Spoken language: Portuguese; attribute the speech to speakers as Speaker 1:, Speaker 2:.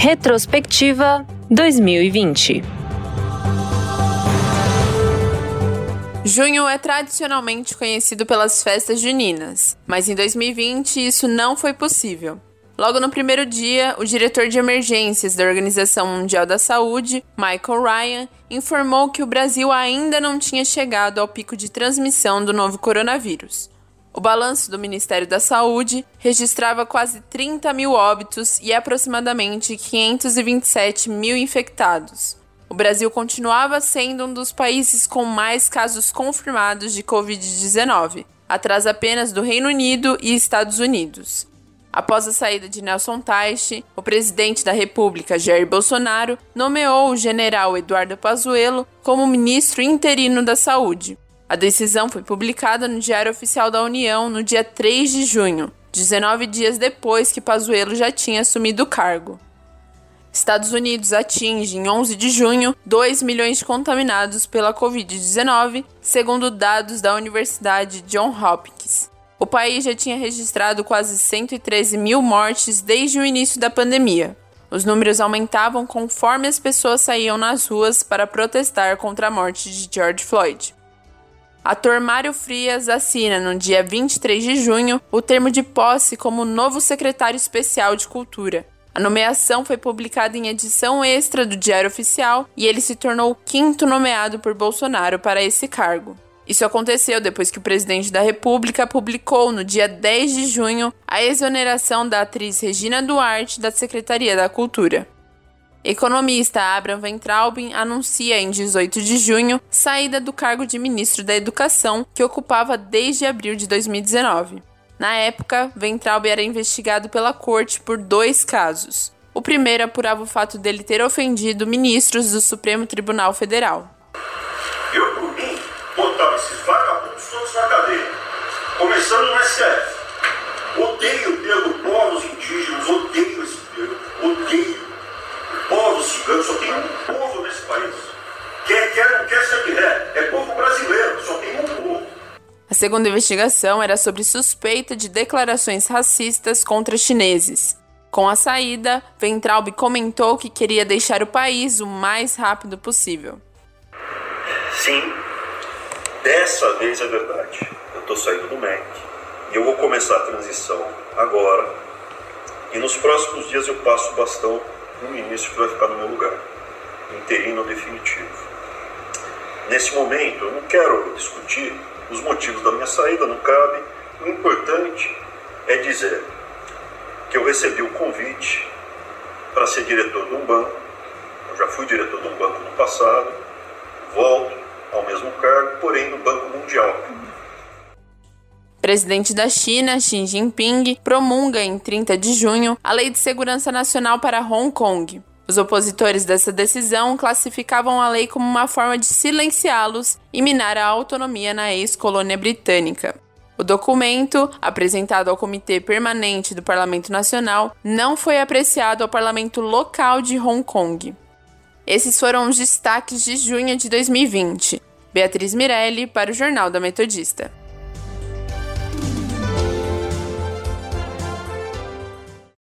Speaker 1: Retrospectiva 2020
Speaker 2: Junho é tradicionalmente conhecido pelas festas juninas, mas em 2020 isso não foi possível. Logo no primeiro dia, o diretor de emergências da Organização Mundial da Saúde, Michael Ryan, informou que o Brasil ainda não tinha chegado ao pico de transmissão do novo coronavírus. O balanço do Ministério da Saúde registrava quase 30 mil óbitos e aproximadamente 527 mil infectados. O Brasil continuava sendo um dos países com mais casos confirmados de Covid-19, atrás apenas do Reino Unido e Estados Unidos. Após a saída de Nelson Teich, o presidente da República, Jair Bolsonaro, nomeou o general Eduardo Pazuello como ministro interino da Saúde. A decisão foi publicada no Diário Oficial da União no dia 3 de junho, 19 dias depois que Pazuello já tinha assumido o cargo. Estados Unidos atinge em 11 de junho 2 milhões de contaminados pela Covid-19, segundo dados da Universidade Johns Hopkins. O país já tinha registrado quase 113 mil mortes desde o início da pandemia. Os números aumentavam conforme as pessoas saíam nas ruas para protestar contra a morte de George Floyd. Ator Mário Frias assina no dia 23 de junho o termo de posse como novo secretário especial de Cultura. A nomeação foi publicada em edição extra do Diário Oficial e ele se tornou o quinto nomeado por Bolsonaro para esse cargo. Isso aconteceu depois que o presidente da República publicou no dia 10 de junho a exoneração da atriz Regina Duarte da Secretaria da Cultura. Economista Abraham Ventralbin anuncia em 18 de junho saída do cargo de ministro da Educação, que ocupava desde abril de 2019. Na época, Ventralbin era investigado pela corte por dois casos. O primeiro apurava o fato dele ter ofendido ministros do Supremo Tribunal Federal.
Speaker 3: Eu botava esses vagabundos todos na cadeia. Começando no STF. Quer não quer é. Povo brasileiro, só tem um povo.
Speaker 2: A segunda investigação era sobre suspeita de declarações racistas contra chineses. Com a saída, Ventralbe comentou que queria deixar o país o mais rápido possível.
Speaker 3: Sim, Dessa vez é verdade. Eu estou saindo do MEC e eu vou começar a transição agora. E nos próximos dias eu passo o bastão no ministro que vai ficar no meu lugar, interino definitivo. Nesse momento, eu não quero discutir os motivos da minha saída, não cabe. O importante é dizer que eu recebi o convite para ser diretor de um banco. Eu já fui diretor de um banco no passado, volto ao mesmo cargo, porém no Banco Mundial.
Speaker 2: Presidente da China, Xi Jinping, promulga em 30 de junho a Lei de Segurança Nacional para Hong Kong. Os opositores dessa decisão classificavam a lei como uma forma de silenciá-los e minar a autonomia na ex-colônia britânica. O documento, apresentado ao Comitê Permanente do Parlamento Nacional, não foi apreciado ao Parlamento Local de Hong Kong. Esses foram os destaques de junho de 2020. Beatriz Mirelli para o Jornal da Metodista.